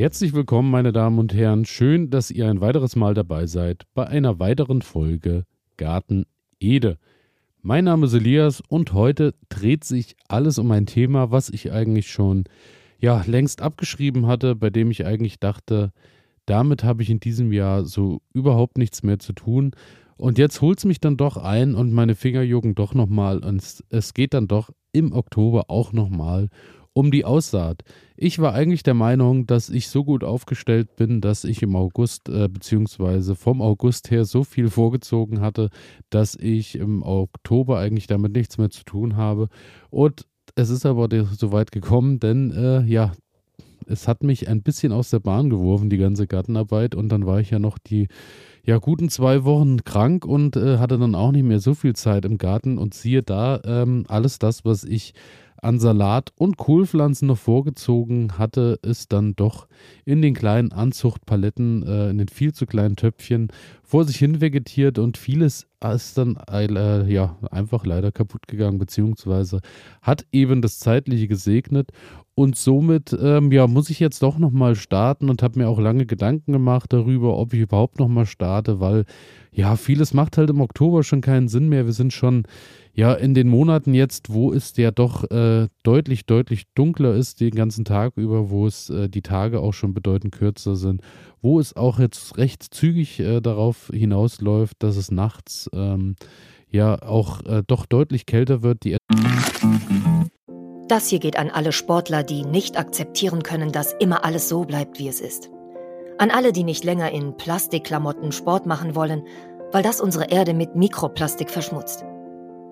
Herzlich willkommen, meine Damen und Herren. Schön, dass ihr ein weiteres Mal dabei seid bei einer weiteren Folge Garten Ede. Mein Name ist Elias und heute dreht sich alles um ein Thema, was ich eigentlich schon ja längst abgeschrieben hatte, bei dem ich eigentlich dachte, damit habe ich in diesem Jahr so überhaupt nichts mehr zu tun. Und jetzt holt es mich dann doch ein und meine Finger jucken doch nochmal. Und es, geht dann doch im Oktober auch nochmal um die Aussaat. Ich war eigentlich der Meinung, dass ich so gut aufgestellt bin, dass ich im August äh, beziehungsweise vom August her so viel vorgezogen hatte, dass ich im Oktober eigentlich damit nichts mehr zu tun habe. Und es ist aber so weit gekommen, denn äh, ja, es hat mich ein bisschen aus der Bahn geworfen, die ganze Gartenarbeit. Und dann war ich ja noch die ja, guten zwei Wochen krank und äh, hatte dann auch nicht mehr so viel Zeit im Garten. Und siehe da, ähm, alles das, was ich an Salat und Kohlpflanzen noch vorgezogen hatte, ist dann doch in den kleinen Anzuchtpaletten, äh, in den viel zu kleinen Töpfchen vor sich hin vegetiert und vieles ist dann äh, ja einfach leider kaputt gegangen, beziehungsweise hat eben das Zeitliche gesegnet und somit ähm, ja, muss ich jetzt doch nochmal starten und habe mir auch lange Gedanken gemacht darüber, ob ich überhaupt nochmal starte, weil ja, vieles macht halt im Oktober schon keinen Sinn mehr. Wir sind schon ja in den Monaten jetzt, wo es ja doch äh, deutlich, deutlich dunkler ist den ganzen Tag über, wo es äh, die Tage auch schon bedeutend kürzer sind, wo es auch jetzt recht zügig äh, darauf hinausläuft, dass es nachts ähm, ja auch äh, doch deutlich kälter wird. Die das hier geht an alle Sportler, die nicht akzeptieren können, dass immer alles so bleibt, wie es ist. An alle, die nicht länger in Plastikklamotten Sport machen wollen, weil das unsere Erde mit Mikroplastik verschmutzt.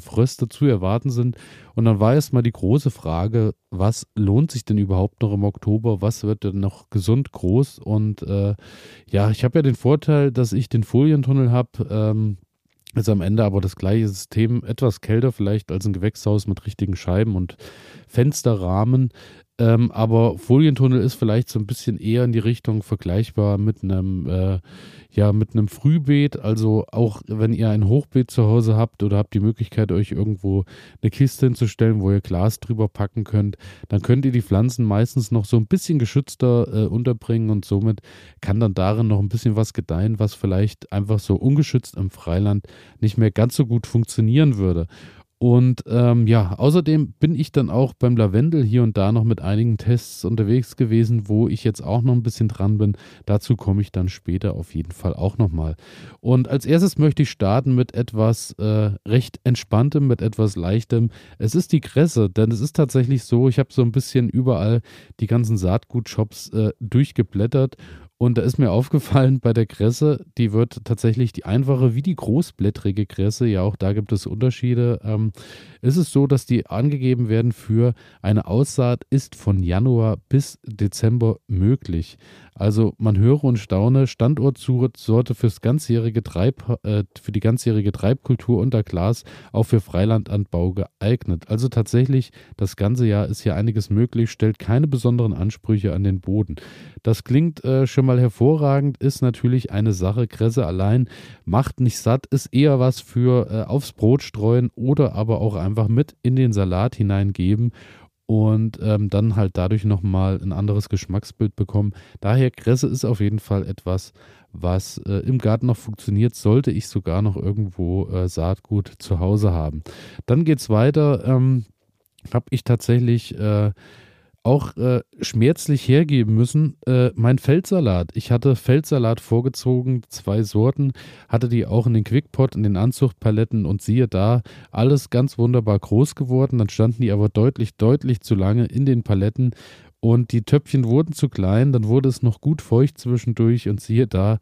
Fröste zu erwarten sind. Und dann war erstmal die große Frage, was lohnt sich denn überhaupt noch im Oktober? Was wird denn noch gesund groß? Und äh, ja, ich habe ja den Vorteil, dass ich den Folientunnel habe. Ähm, ist am Ende aber das gleiche System, etwas kälter vielleicht als ein Gewächshaus mit richtigen Scheiben und Fensterrahmen. Ähm, aber Folientunnel ist vielleicht so ein bisschen eher in die Richtung vergleichbar mit einem, äh, ja, mit einem Frühbeet. Also auch wenn ihr ein Hochbeet zu Hause habt oder habt die Möglichkeit, euch irgendwo eine Kiste hinzustellen, wo ihr Glas drüber packen könnt, dann könnt ihr die Pflanzen meistens noch so ein bisschen geschützter äh, unterbringen und somit kann dann darin noch ein bisschen was gedeihen, was vielleicht einfach so ungeschützt im Freiland nicht mehr ganz so gut funktionieren würde. Und ähm, ja, außerdem bin ich dann auch beim Lavendel hier und da noch mit einigen Tests unterwegs gewesen, wo ich jetzt auch noch ein bisschen dran bin. Dazu komme ich dann später auf jeden Fall auch nochmal. Und als erstes möchte ich starten mit etwas äh, recht Entspanntem, mit etwas Leichtem. Es ist die Kresse, denn es ist tatsächlich so, ich habe so ein bisschen überall die ganzen Saatgutshops äh, durchgeblättert und da ist mir aufgefallen bei der Kresse, die wird tatsächlich die einfache wie die großblättrige Kresse, ja auch da gibt es Unterschiede, ähm, ist es so, dass die angegeben werden für eine Aussaat ist von Januar bis Dezember möglich. Also man höre und staune, Standortsorte fürs ganzjährige Treib, äh, für die ganzjährige Treibkultur unter Glas, auch für Freilandanbau geeignet. Also tatsächlich, das ganze Jahr ist hier einiges möglich, stellt keine besonderen Ansprüche an den Boden. Das klingt äh, schon mal hervorragend, ist natürlich eine Sache. Kresse allein macht nicht satt, ist eher was für äh, aufs Brot streuen oder aber auch einfach mit in den Salat hineingeben und ähm, dann halt dadurch nochmal ein anderes Geschmacksbild bekommen. Daher Kresse ist auf jeden Fall etwas, was äh, im Garten noch funktioniert, sollte ich sogar noch irgendwo äh, Saatgut zu Hause haben. Dann geht es weiter. Ähm, habe ich tatsächlich äh, auch äh, schmerzlich hergeben müssen. Äh, mein Feldsalat. Ich hatte Feldsalat vorgezogen, zwei Sorten, hatte die auch in den Quickpot, in den Anzuchtpaletten und siehe da, alles ganz wunderbar groß geworden. Dann standen die aber deutlich, deutlich zu lange in den Paletten und die Töpfchen wurden zu klein. Dann wurde es noch gut feucht zwischendurch und siehe da,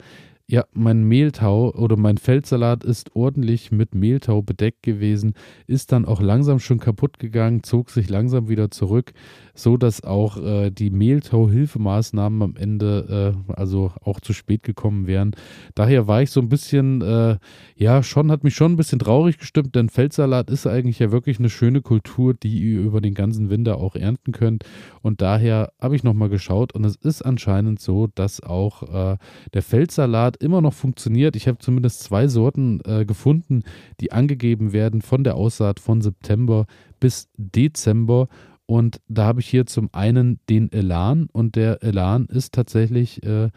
ja, mein Mehltau oder mein Feldsalat ist ordentlich mit Mehltau bedeckt gewesen, ist dann auch langsam schon kaputt gegangen, zog sich langsam wieder zurück, so dass auch äh, die Mehltau-Hilfemaßnahmen am Ende äh, also auch zu spät gekommen wären. Daher war ich so ein bisschen, äh, ja, schon, hat mich schon ein bisschen traurig gestimmt, denn Feldsalat ist eigentlich ja wirklich eine schöne Kultur, die ihr über den ganzen Winter auch ernten könnt. Und daher habe ich nochmal geschaut und es ist anscheinend so, dass auch äh, der Feldsalat immer noch funktioniert. Ich habe zumindest zwei Sorten äh, gefunden, die angegeben werden von der Aussaat von September bis Dezember. Und da habe ich hier zum einen den Elan und der Elan ist tatsächlich äh,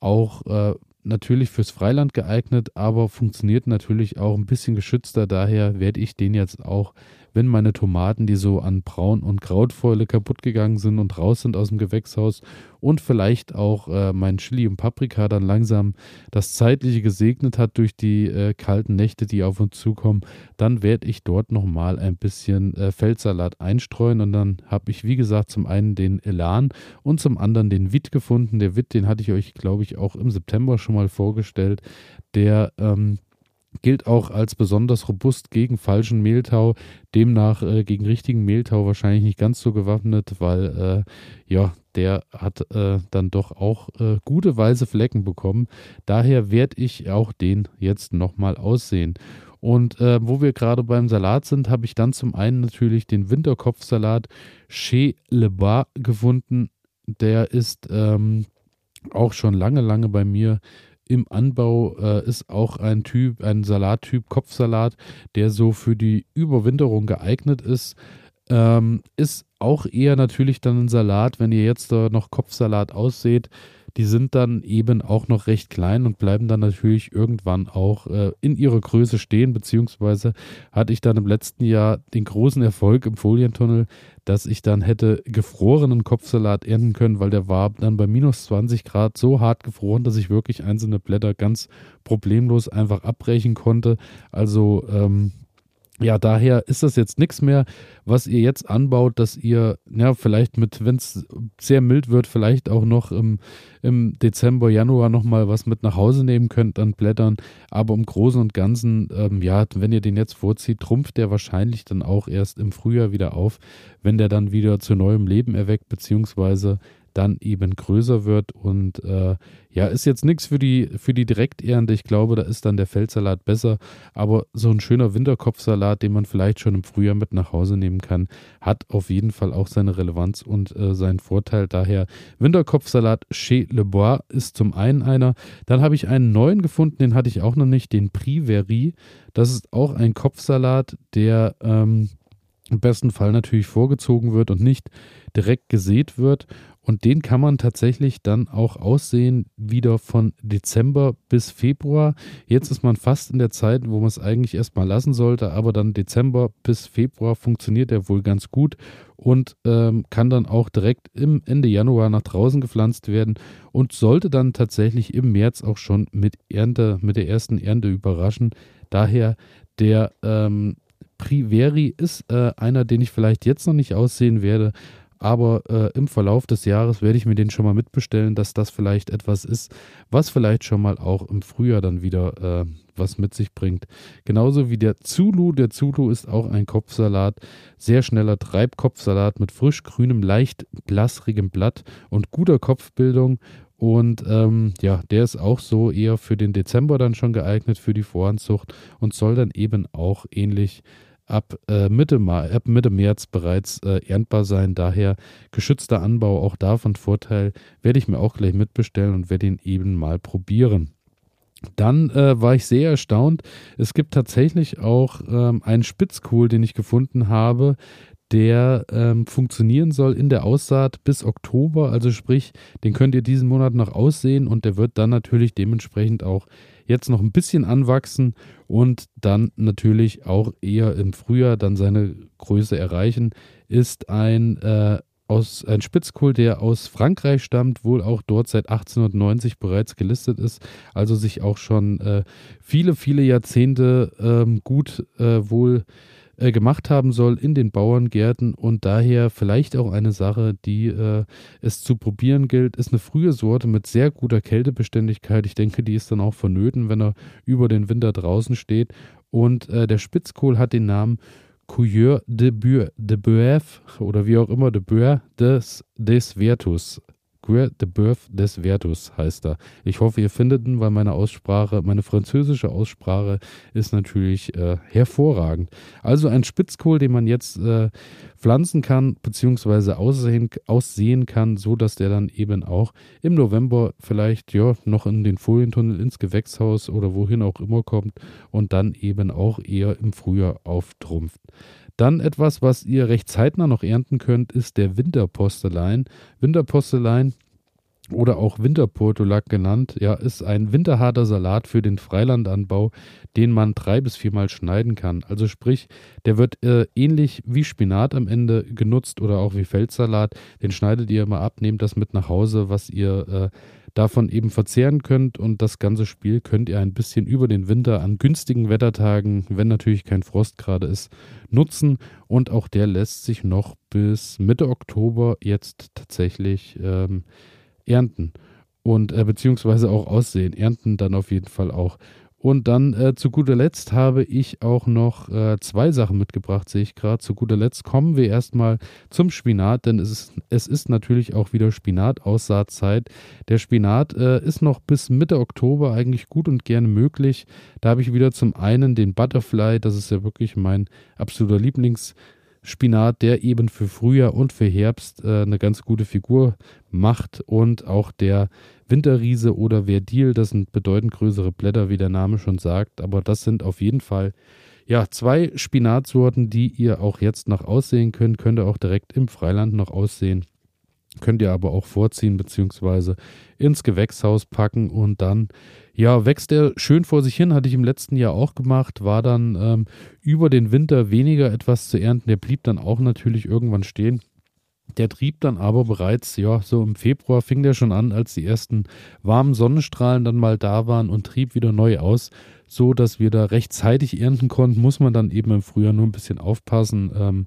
auch äh, natürlich fürs Freiland geeignet, aber funktioniert natürlich auch ein bisschen geschützter. Daher werde ich den jetzt auch wenn meine Tomaten, die so an Braun- und Krautfäule kaputt gegangen sind und raus sind aus dem Gewächshaus und vielleicht auch äh, mein Chili und Paprika dann langsam das Zeitliche gesegnet hat durch die äh, kalten Nächte, die auf uns zukommen, dann werde ich dort nochmal ein bisschen äh, Feldsalat einstreuen und dann habe ich, wie gesagt, zum einen den Elan und zum anderen den Witt gefunden. Der Witt, den hatte ich euch, glaube ich, auch im September schon mal vorgestellt. Der ähm, gilt auch als besonders robust gegen falschen Mehltau, demnach äh, gegen richtigen Mehltau wahrscheinlich nicht ganz so gewappnet, weil äh, ja, der hat äh, dann doch auch äh, gute weiße Flecken bekommen. Daher werde ich auch den jetzt nochmal aussehen. Und äh, wo wir gerade beim Salat sind, habe ich dann zum einen natürlich den Winterkopfsalat Chez Le Bas gefunden. Der ist ähm, auch schon lange, lange bei mir im Anbau äh, ist auch ein Typ, ein Salattyp, Kopfsalat, der so für die Überwinterung geeignet ist. Ähm, ist auch eher natürlich dann ein Salat, wenn ihr jetzt da noch Kopfsalat ausseht, die sind dann eben auch noch recht klein und bleiben dann natürlich irgendwann auch äh, in ihrer Größe stehen, beziehungsweise hatte ich dann im letzten Jahr den großen Erfolg im Folientunnel, dass ich dann hätte gefrorenen Kopfsalat ernten können, weil der war dann bei minus 20 Grad so hart gefroren, dass ich wirklich einzelne Blätter ganz problemlos einfach abbrechen konnte. Also ähm, ja, daher ist das jetzt nichts mehr, was ihr jetzt anbaut, dass ihr, ja, vielleicht mit, wenn es sehr mild wird, vielleicht auch noch im, im Dezember, Januar nochmal was mit nach Hause nehmen könnt an Blättern. Aber im Großen und Ganzen, ähm, ja, wenn ihr den jetzt vorzieht, trumpft der wahrscheinlich dann auch erst im Frühjahr wieder auf, wenn der dann wieder zu neuem Leben erweckt, beziehungsweise dann eben größer wird. Und äh, ja, ist jetzt nichts für die, für die Direkternte. Ich glaube, da ist dann der Feldsalat besser. Aber so ein schöner Winterkopfsalat, den man vielleicht schon im Frühjahr mit nach Hause nehmen kann, hat auf jeden Fall auch seine Relevanz und äh, seinen Vorteil. Daher Winterkopfsalat chez Le Bois ist zum einen einer. Dann habe ich einen neuen gefunden, den hatte ich auch noch nicht, den Priveri. Das ist auch ein Kopfsalat, der ähm, im besten Fall natürlich vorgezogen wird und nicht direkt gesät wird. Und den kann man tatsächlich dann auch aussehen, wieder von Dezember bis Februar. Jetzt ist man fast in der Zeit, wo man es eigentlich erstmal lassen sollte, aber dann Dezember bis Februar funktioniert er wohl ganz gut und ähm, kann dann auch direkt im Ende Januar nach draußen gepflanzt werden und sollte dann tatsächlich im März auch schon mit Ernte, mit der ersten Ernte überraschen. Daher der ähm, Priveri ist äh, einer, den ich vielleicht jetzt noch nicht aussehen werde, aber äh, im Verlauf des Jahres werde ich mir den schon mal mitbestellen, dass das vielleicht etwas ist, was vielleicht schon mal auch im Frühjahr dann wieder äh, was mit sich bringt. Genauso wie der Zulu. Der Zulu ist auch ein Kopfsalat, sehr schneller Treibkopfsalat mit frisch grünem, leicht blassrigem Blatt und guter Kopfbildung. Und ähm, ja, der ist auch so eher für den Dezember dann schon geeignet für die Voranzucht und soll dann eben auch ähnlich ab, äh, Mitte, ab Mitte März bereits äh, erntbar sein. Daher geschützter Anbau auch davon Vorteil. Werde ich mir auch gleich mitbestellen und werde ihn eben mal probieren. Dann äh, war ich sehr erstaunt. Es gibt tatsächlich auch ähm, einen Spitzkohl, den ich gefunden habe, der ähm, funktionieren soll in der Aussaat bis Oktober. Also sprich, den könnt ihr diesen Monat noch aussehen und der wird dann natürlich dementsprechend auch jetzt noch ein bisschen anwachsen und dann natürlich auch eher im Frühjahr dann seine Größe erreichen, ist ein, äh, aus, ein Spitzkohl, der aus Frankreich stammt, wohl auch dort seit 1890 bereits gelistet ist, also sich auch schon äh, viele, viele Jahrzehnte ähm, gut äh, wohl äh, gemacht haben soll in den Bauerngärten und daher vielleicht auch eine Sache, die äh, es zu probieren gilt, ist eine frühe Sorte mit sehr guter Kältebeständigkeit. Ich denke, die ist dann auch vonnöten, wenn er über den Winter draußen steht. Und äh, der Spitzkohl hat den Namen Couilleur de, Bœuf, de Boeuf oder wie auch immer, de Boeuf des, des Vertus. Guer de Boeuf des Vertus heißt er. Ich hoffe, ihr findet ihn, weil meine Aussprache, meine französische Aussprache ist natürlich äh, hervorragend. Also ein Spitzkohl, den man jetzt äh, pflanzen kann, beziehungsweise aussehen, aussehen kann, so dass der dann eben auch im November vielleicht ja noch in den Folientunnel ins Gewächshaus oder wohin auch immer kommt und dann eben auch eher im Frühjahr auftrumpft. Dann etwas, was ihr recht zeitnah noch ernten könnt, ist der Winterpostelein. Winterpostelein oder auch Winterportulak genannt, ja, ist ein winterharter Salat für den Freilandanbau, den man drei bis viermal schneiden kann. Also sprich, der wird äh, ähnlich wie Spinat am Ende genutzt oder auch wie Feldsalat. Den schneidet ihr immer ab, nehmt das mit nach Hause, was ihr äh, davon eben verzehren könnt und das ganze Spiel könnt ihr ein bisschen über den Winter an günstigen Wettertagen, wenn natürlich kein Frost gerade ist, nutzen und auch der lässt sich noch bis Mitte Oktober jetzt tatsächlich ähm, ernten und äh, beziehungsweise auch aussehen. Ernten dann auf jeden Fall auch. Und dann äh, zu guter Letzt habe ich auch noch äh, zwei Sachen mitgebracht, sehe ich gerade. Zu guter Letzt kommen wir erstmal zum Spinat, denn es ist, es ist natürlich auch wieder Spinat-Aussaatzeit. Der Spinat äh, ist noch bis Mitte Oktober eigentlich gut und gerne möglich. Da habe ich wieder zum einen den Butterfly, das ist ja wirklich mein absoluter Lieblings- Spinat, der eben für Frühjahr und für Herbst äh, eine ganz gute Figur macht und auch der Winterriese oder Verdil, das sind bedeutend größere Blätter, wie der Name schon sagt, aber das sind auf jeden Fall ja, zwei Spinatsorten, die ihr auch jetzt noch aussehen könnt, könnt ihr auch direkt im Freiland noch aussehen. Könnt ihr aber auch vorziehen bzw. ins Gewächshaus packen und dann ja, wächst er schön vor sich hin, hatte ich im letzten Jahr auch gemacht, war dann ähm, über den Winter weniger etwas zu ernten. Der blieb dann auch natürlich irgendwann stehen. Der trieb dann aber bereits, ja, so im Februar fing der schon an, als die ersten warmen Sonnenstrahlen dann mal da waren und trieb wieder neu aus, so dass wir da rechtzeitig ernten konnten. Muss man dann eben im Frühjahr nur ein bisschen aufpassen. Ähm,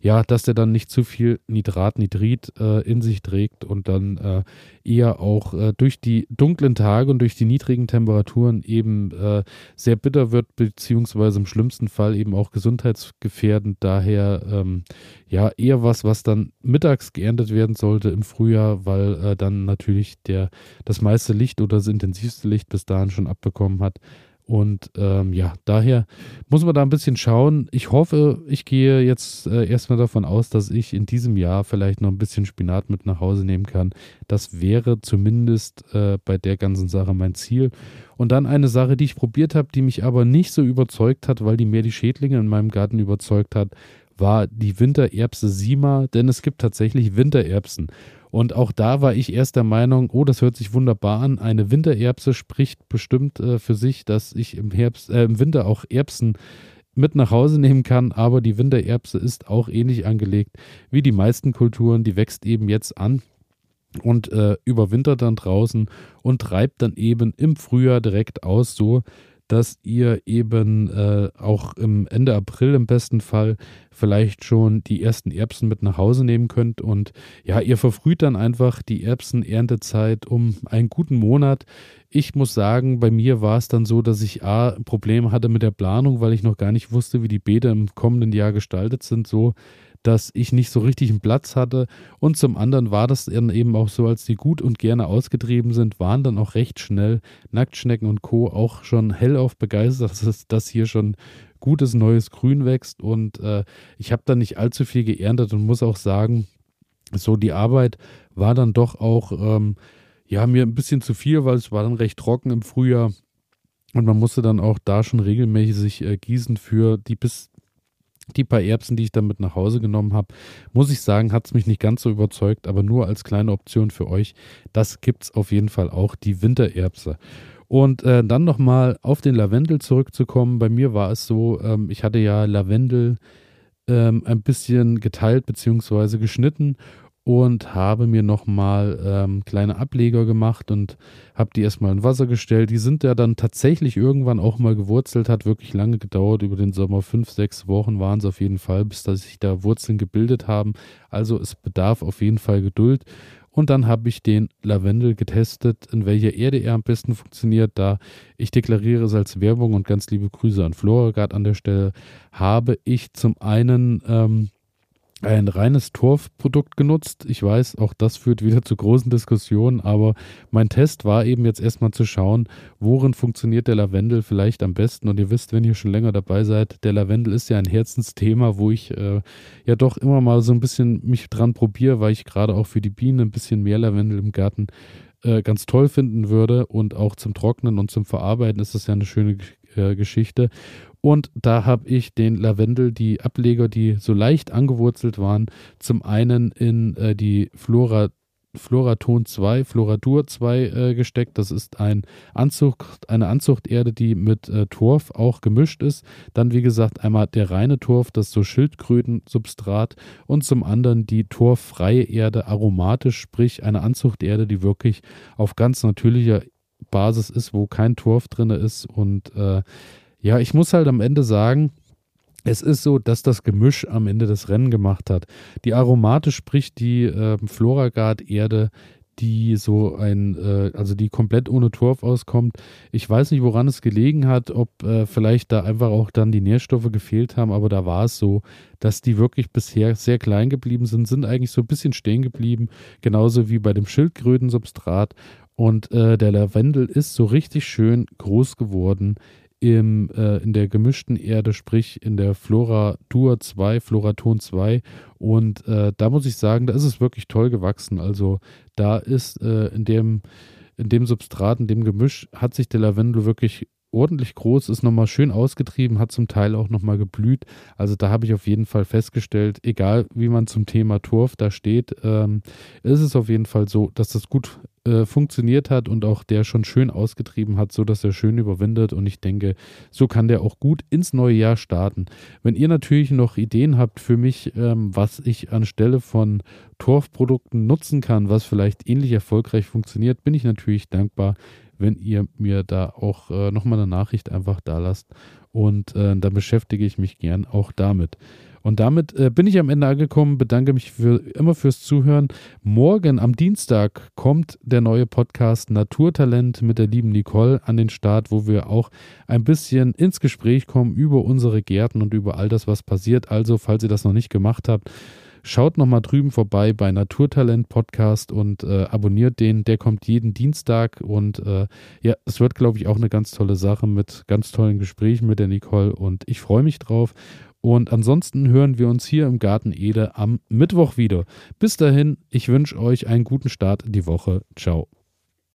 ja, dass der dann nicht zu viel Nitrat, Nitrit äh, in sich trägt und dann äh, eher auch äh, durch die dunklen Tage und durch die niedrigen Temperaturen eben äh, sehr bitter wird, beziehungsweise im schlimmsten Fall eben auch gesundheitsgefährdend. Daher ähm, ja eher was, was dann mittags geerntet werden sollte im Frühjahr, weil äh, dann natürlich der das meiste Licht oder das intensivste Licht bis dahin schon abbekommen hat. Und ähm, ja, daher muss man da ein bisschen schauen. Ich hoffe, ich gehe jetzt äh, erstmal davon aus, dass ich in diesem Jahr vielleicht noch ein bisschen Spinat mit nach Hause nehmen kann. Das wäre zumindest äh, bei der ganzen Sache mein Ziel. Und dann eine Sache, die ich probiert habe, die mich aber nicht so überzeugt hat, weil die mehr die Schädlinge in meinem Garten überzeugt hat, war die Wintererbse Sima, denn es gibt tatsächlich Wintererbsen. Und auch da war ich erst der Meinung, oh, das hört sich wunderbar an. Eine Wintererbse spricht bestimmt äh, für sich, dass ich im Herbst, äh, im Winter auch Erbsen mit nach Hause nehmen kann, aber die Wintererbse ist auch ähnlich angelegt wie die meisten Kulturen. Die wächst eben jetzt an und äh, überwintert dann draußen und treibt dann eben im Frühjahr direkt aus, so dass ihr eben äh, auch im Ende April im besten Fall vielleicht schon die ersten Erbsen mit nach Hause nehmen könnt. Und ja, ihr verfrüht dann einfach die Erbsen-Erntezeit um einen guten Monat. Ich muss sagen, bei mir war es dann so, dass ich A, Probleme hatte mit der Planung, weil ich noch gar nicht wusste, wie die Beete im kommenden Jahr gestaltet sind. So dass ich nicht so richtig einen Platz hatte. Und zum anderen war das dann eben auch so, als die gut und gerne ausgetrieben sind, waren dann auch recht schnell Nacktschnecken und Co. auch schon hellauf begeistert, dass, dass hier schon gutes neues Grün wächst. Und äh, ich habe da nicht allzu viel geerntet und muss auch sagen, so die Arbeit war dann doch auch, ähm, ja, mir ein bisschen zu viel, weil es war dann recht trocken im Frühjahr. Und man musste dann auch da schon regelmäßig äh, gießen für die bis die paar Erbsen, die ich dann mit nach Hause genommen habe, muss ich sagen, hat es mich nicht ganz so überzeugt, aber nur als kleine Option für euch. Das gibt es auf jeden Fall auch, die Wintererbse. Und äh, dann nochmal auf den Lavendel zurückzukommen. Bei mir war es so, ähm, ich hatte ja Lavendel ähm, ein bisschen geteilt bzw. geschnitten und habe mir nochmal ähm, kleine Ableger gemacht und habe die erstmal in Wasser gestellt. Die sind ja dann tatsächlich irgendwann auch mal gewurzelt, hat wirklich lange gedauert, über den Sommer fünf, sechs Wochen waren es auf jeden Fall, bis dass sich da Wurzeln gebildet haben. Also es bedarf auf jeden Fall Geduld. Und dann habe ich den Lavendel getestet, in welcher Erde er am besten funktioniert. Da ich deklariere es als Werbung und ganz liebe Grüße an Floragard an der Stelle, habe ich zum einen ähm, ein reines Torfprodukt genutzt. Ich weiß, auch das führt wieder zu großen Diskussionen, aber mein Test war eben jetzt erstmal zu schauen, worin funktioniert der Lavendel vielleicht am besten. Und ihr wisst, wenn ihr schon länger dabei seid, der Lavendel ist ja ein Herzensthema, wo ich äh, ja doch immer mal so ein bisschen mich dran probiere, weil ich gerade auch für die Bienen ein bisschen mehr Lavendel im Garten äh, ganz toll finden würde. Und auch zum Trocknen und zum Verarbeiten ist das ja eine schöne äh, Geschichte. Und da habe ich den Lavendel, die Ableger, die so leicht angewurzelt waren, zum einen in äh, die Flora Floraton 2, Floradur 2 äh, gesteckt. Das ist ein Anzucht, eine Anzuchterde, die mit äh, Torf auch gemischt ist. Dann, wie gesagt, einmal der reine Torf, das so Schildkrötensubstrat und zum anderen die torffreie Erde aromatisch, sprich eine Anzuchterde, die wirklich auf ganz natürlicher Basis ist, wo kein Torf drin ist und äh, ja, ich muss halt am Ende sagen, es ist so, dass das Gemisch am Ende das Rennen gemacht hat. Die Aromate, sprich die äh, Floragard-Erde, die so ein, äh, also die komplett ohne Torf auskommt. Ich weiß nicht, woran es gelegen hat, ob äh, vielleicht da einfach auch dann die Nährstoffe gefehlt haben, aber da war es so, dass die wirklich bisher sehr klein geblieben sind, sind eigentlich so ein bisschen stehen geblieben, genauso wie bei dem Schildkrötensubstrat. Und äh, der Lavendel ist so richtig schön groß geworden im, äh, in der gemischten Erde, sprich in der Flora Dur 2, Floraton 2. Und äh, da muss ich sagen, da ist es wirklich toll gewachsen. Also da ist äh, in, dem, in dem Substrat, in dem Gemisch, hat sich der Lavendel wirklich ordentlich groß, ist nochmal schön ausgetrieben, hat zum Teil auch nochmal geblüht. Also da habe ich auf jeden Fall festgestellt, egal wie man zum Thema Turf da steht, ähm, ist es auf jeden Fall so, dass das gut äh, funktioniert hat und auch der schon schön ausgetrieben hat, so dass er schön überwindet. Und ich denke, so kann der auch gut ins neue Jahr starten. Wenn ihr natürlich noch Ideen habt für mich, ähm, was ich anstelle von Torfprodukten nutzen kann, was vielleicht ähnlich erfolgreich funktioniert, bin ich natürlich dankbar wenn ihr mir da auch äh, nochmal eine Nachricht einfach da lasst. Und äh, dann beschäftige ich mich gern auch damit. Und damit äh, bin ich am Ende angekommen, bedanke mich für, immer fürs Zuhören. Morgen am Dienstag kommt der neue Podcast Naturtalent mit der lieben Nicole an den Start, wo wir auch ein bisschen ins Gespräch kommen über unsere Gärten und über all das, was passiert. Also, falls ihr das noch nicht gemacht habt, Schaut nochmal drüben vorbei bei Naturtalent Podcast und äh, abonniert den. Der kommt jeden Dienstag und äh, ja, es wird, glaube ich, auch eine ganz tolle Sache mit ganz tollen Gesprächen mit der Nicole und ich freue mich drauf. Und ansonsten hören wir uns hier im Garten Ede am Mittwoch wieder. Bis dahin, ich wünsche euch einen guten Start in die Woche. Ciao.